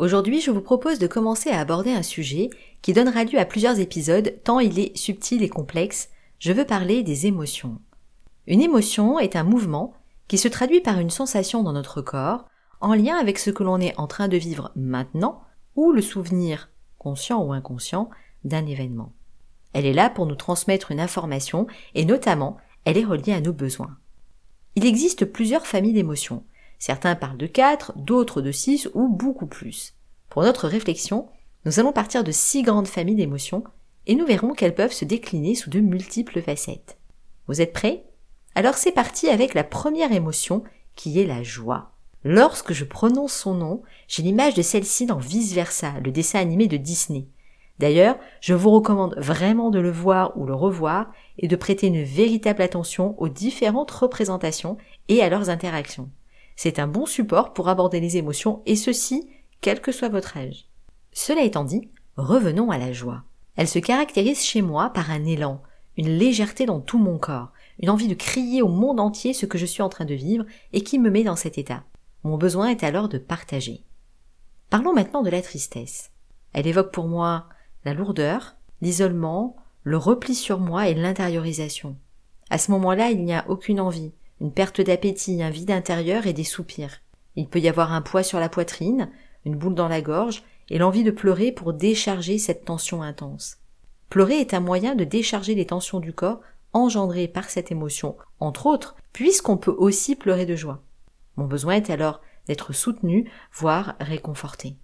Aujourd'hui, je vous propose de commencer à aborder un sujet qui donnera lieu à plusieurs épisodes tant il est subtil et complexe. Je veux parler des émotions. Une émotion est un mouvement qui se traduit par une sensation dans notre corps en lien avec ce que l'on est en train de vivre maintenant ou le souvenir, conscient ou inconscient, d'un événement. Elle est là pour nous transmettre une information et notamment elle est reliée à nos besoins. Il existe plusieurs familles d'émotions. Certains parlent de 4, d'autres de 6 ou beaucoup plus. Pour notre réflexion, nous allons partir de six grandes familles d'émotions et nous verrons qu'elles peuvent se décliner sous de multiples facettes. Vous êtes prêts? Alors c'est parti avec la première émotion qui est la joie. Lorsque je prononce son nom, j'ai l'image de celle-ci dans Vice Versa, le dessin animé de Disney. D'ailleurs, je vous recommande vraiment de le voir ou le revoir et de prêter une véritable attention aux différentes représentations et à leurs interactions. C'est un bon support pour aborder les émotions et ceci, quel que soit votre âge. Cela étant dit, revenons à la joie. Elle se caractérise chez moi par un élan, une légèreté dans tout mon corps, une envie de crier au monde entier ce que je suis en train de vivre et qui me met dans cet état. Mon besoin est alors de partager. Parlons maintenant de la tristesse. Elle évoque pour moi la lourdeur, l'isolement, le repli sur moi et l'intériorisation. À ce moment-là, il n'y a aucune envie, une perte d'appétit, un vide intérieur et des soupirs. Il peut y avoir un poids sur la poitrine, une boule dans la gorge et l'envie de pleurer pour décharger cette tension intense. Pleurer est un moyen de décharger les tensions du corps engendrées par cette émotion, entre autres, puisqu'on peut aussi pleurer de joie. Mon besoin est alors d'être soutenu, voire réconforté.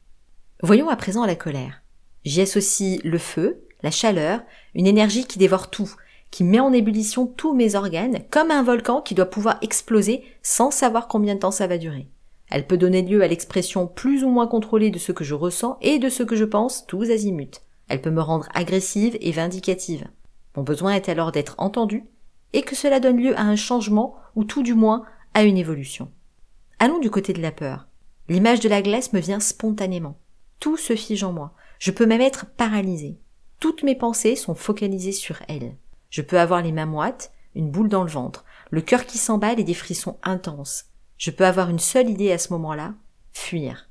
Voyons à présent la colère. J'y associe le feu, la chaleur, une énergie qui dévore tout, qui met en ébullition tous mes organes, comme un volcan qui doit pouvoir exploser sans savoir combien de temps ça va durer. Elle peut donner lieu à l'expression plus ou moins contrôlée de ce que je ressens et de ce que je pense, tous azimuts. Elle peut me rendre agressive et vindicative. Mon besoin est alors d'être entendu et que cela donne lieu à un changement ou tout du moins à une évolution. Allons du côté de la peur. L'image de la glace me vient spontanément. Tout se fige en moi. Je peux même être paralysée. Toutes mes pensées sont focalisées sur elle. Je peux avoir les mains moites, une boule dans le ventre, le cœur qui s'emballe et des frissons intenses. Je peux avoir une seule idée à ce moment-là, fuir.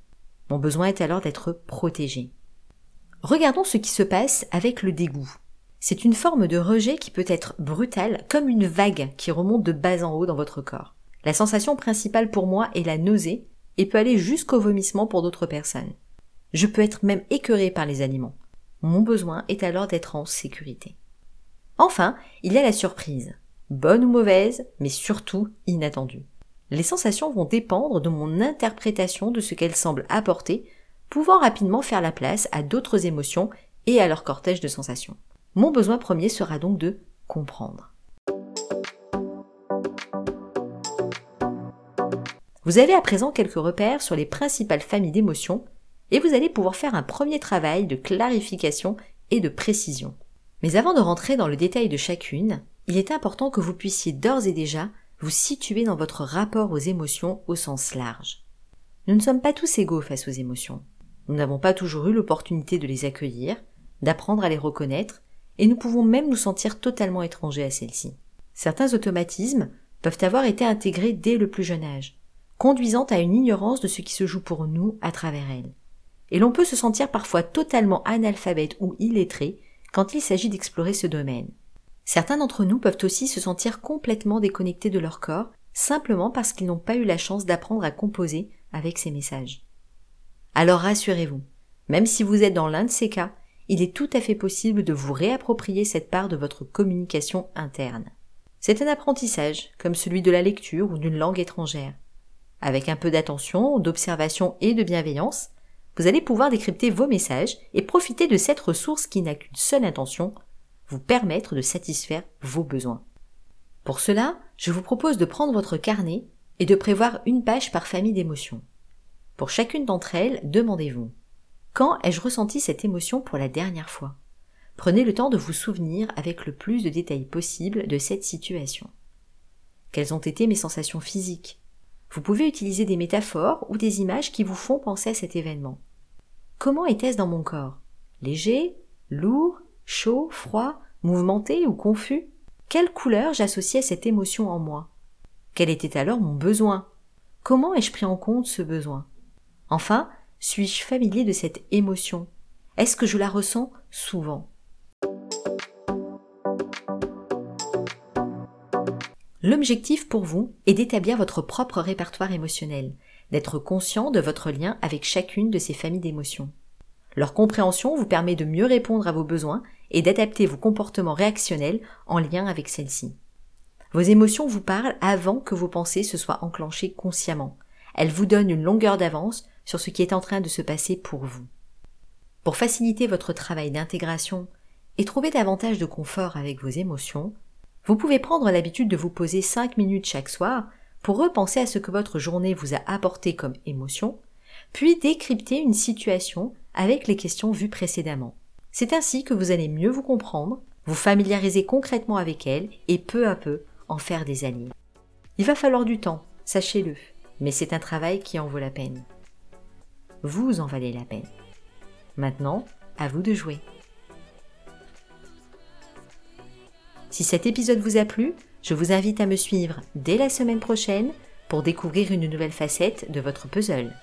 Mon besoin est alors d'être protégé. Regardons ce qui se passe avec le dégoût. C'est une forme de rejet qui peut être brutale comme une vague qui remonte de bas en haut dans votre corps. La sensation principale pour moi est la nausée et peut aller jusqu'au vomissement pour d'autres personnes. Je peux être même écœuré par les aliments. Mon besoin est alors d'être en sécurité. Enfin, il y a la surprise. Bonne ou mauvaise, mais surtout inattendue. Les sensations vont dépendre de mon interprétation de ce qu'elles semblent apporter, pouvant rapidement faire la place à d'autres émotions et à leur cortège de sensations. Mon besoin premier sera donc de comprendre. Vous avez à présent quelques repères sur les principales familles d'émotions et vous allez pouvoir faire un premier travail de clarification et de précision. Mais avant de rentrer dans le détail de chacune, il est important que vous puissiez d'ores et déjà vous situer dans votre rapport aux émotions au sens large. Nous ne sommes pas tous égaux face aux émotions. Nous n'avons pas toujours eu l'opportunité de les accueillir, d'apprendre à les reconnaître, et nous pouvons même nous sentir totalement étrangers à celles-ci. Certains automatismes peuvent avoir été intégrés dès le plus jeune âge, conduisant à une ignorance de ce qui se joue pour nous à travers elles. Et l'on peut se sentir parfois totalement analphabète ou illettré quand il s'agit d'explorer ce domaine. Certains d'entre nous peuvent aussi se sentir complètement déconnectés de leur corps, simplement parce qu'ils n'ont pas eu la chance d'apprendre à composer avec ces messages. Alors rassurez-vous, même si vous êtes dans l'un de ces cas, il est tout à fait possible de vous réapproprier cette part de votre communication interne. C'est un apprentissage, comme celui de la lecture ou d'une langue étrangère. Avec un peu d'attention, d'observation et de bienveillance, vous allez pouvoir décrypter vos messages et profiter de cette ressource qui n'a qu'une seule intention, vous permettre de satisfaire vos besoins. Pour cela, je vous propose de prendre votre carnet et de prévoir une page par famille d'émotions. Pour chacune d'entre elles, demandez-vous Quand ai-je ressenti cette émotion pour la dernière fois? Prenez le temps de vous souvenir avec le plus de détails possible de cette situation. Quelles ont été mes sensations physiques? Vous pouvez utiliser des métaphores ou des images qui vous font penser à cet événement. Comment était-ce dans mon corps? Léger Lourd Chaud Froid Mouvementé ou confus? Quelle couleur j'associais cette émotion en moi? Quel était alors mon besoin? Comment ai-je pris en compte ce besoin? Enfin, suis-je familier de cette émotion? Est-ce que je la ressens souvent? L'objectif pour vous est d'établir votre propre répertoire émotionnel, d'être conscient de votre lien avec chacune de ces familles d'émotions. Leur compréhension vous permet de mieux répondre à vos besoins et d'adapter vos comportements réactionnels en lien avec celles-ci. Vos émotions vous parlent avant que vos pensées se soient enclenchées consciemment. Elles vous donnent une longueur d'avance sur ce qui est en train de se passer pour vous. Pour faciliter votre travail d'intégration et trouver davantage de confort avec vos émotions, vous pouvez prendre l'habitude de vous poser 5 minutes chaque soir pour repenser à ce que votre journée vous a apporté comme émotion, puis décrypter une situation avec les questions vues précédemment. C'est ainsi que vous allez mieux vous comprendre, vous familiariser concrètement avec elle et peu à peu en faire des alliés. Il va falloir du temps, sachez-le, mais c'est un travail qui en vaut la peine vous en valez la peine. Maintenant, à vous de jouer. Si cet épisode vous a plu, je vous invite à me suivre dès la semaine prochaine pour découvrir une nouvelle facette de votre puzzle.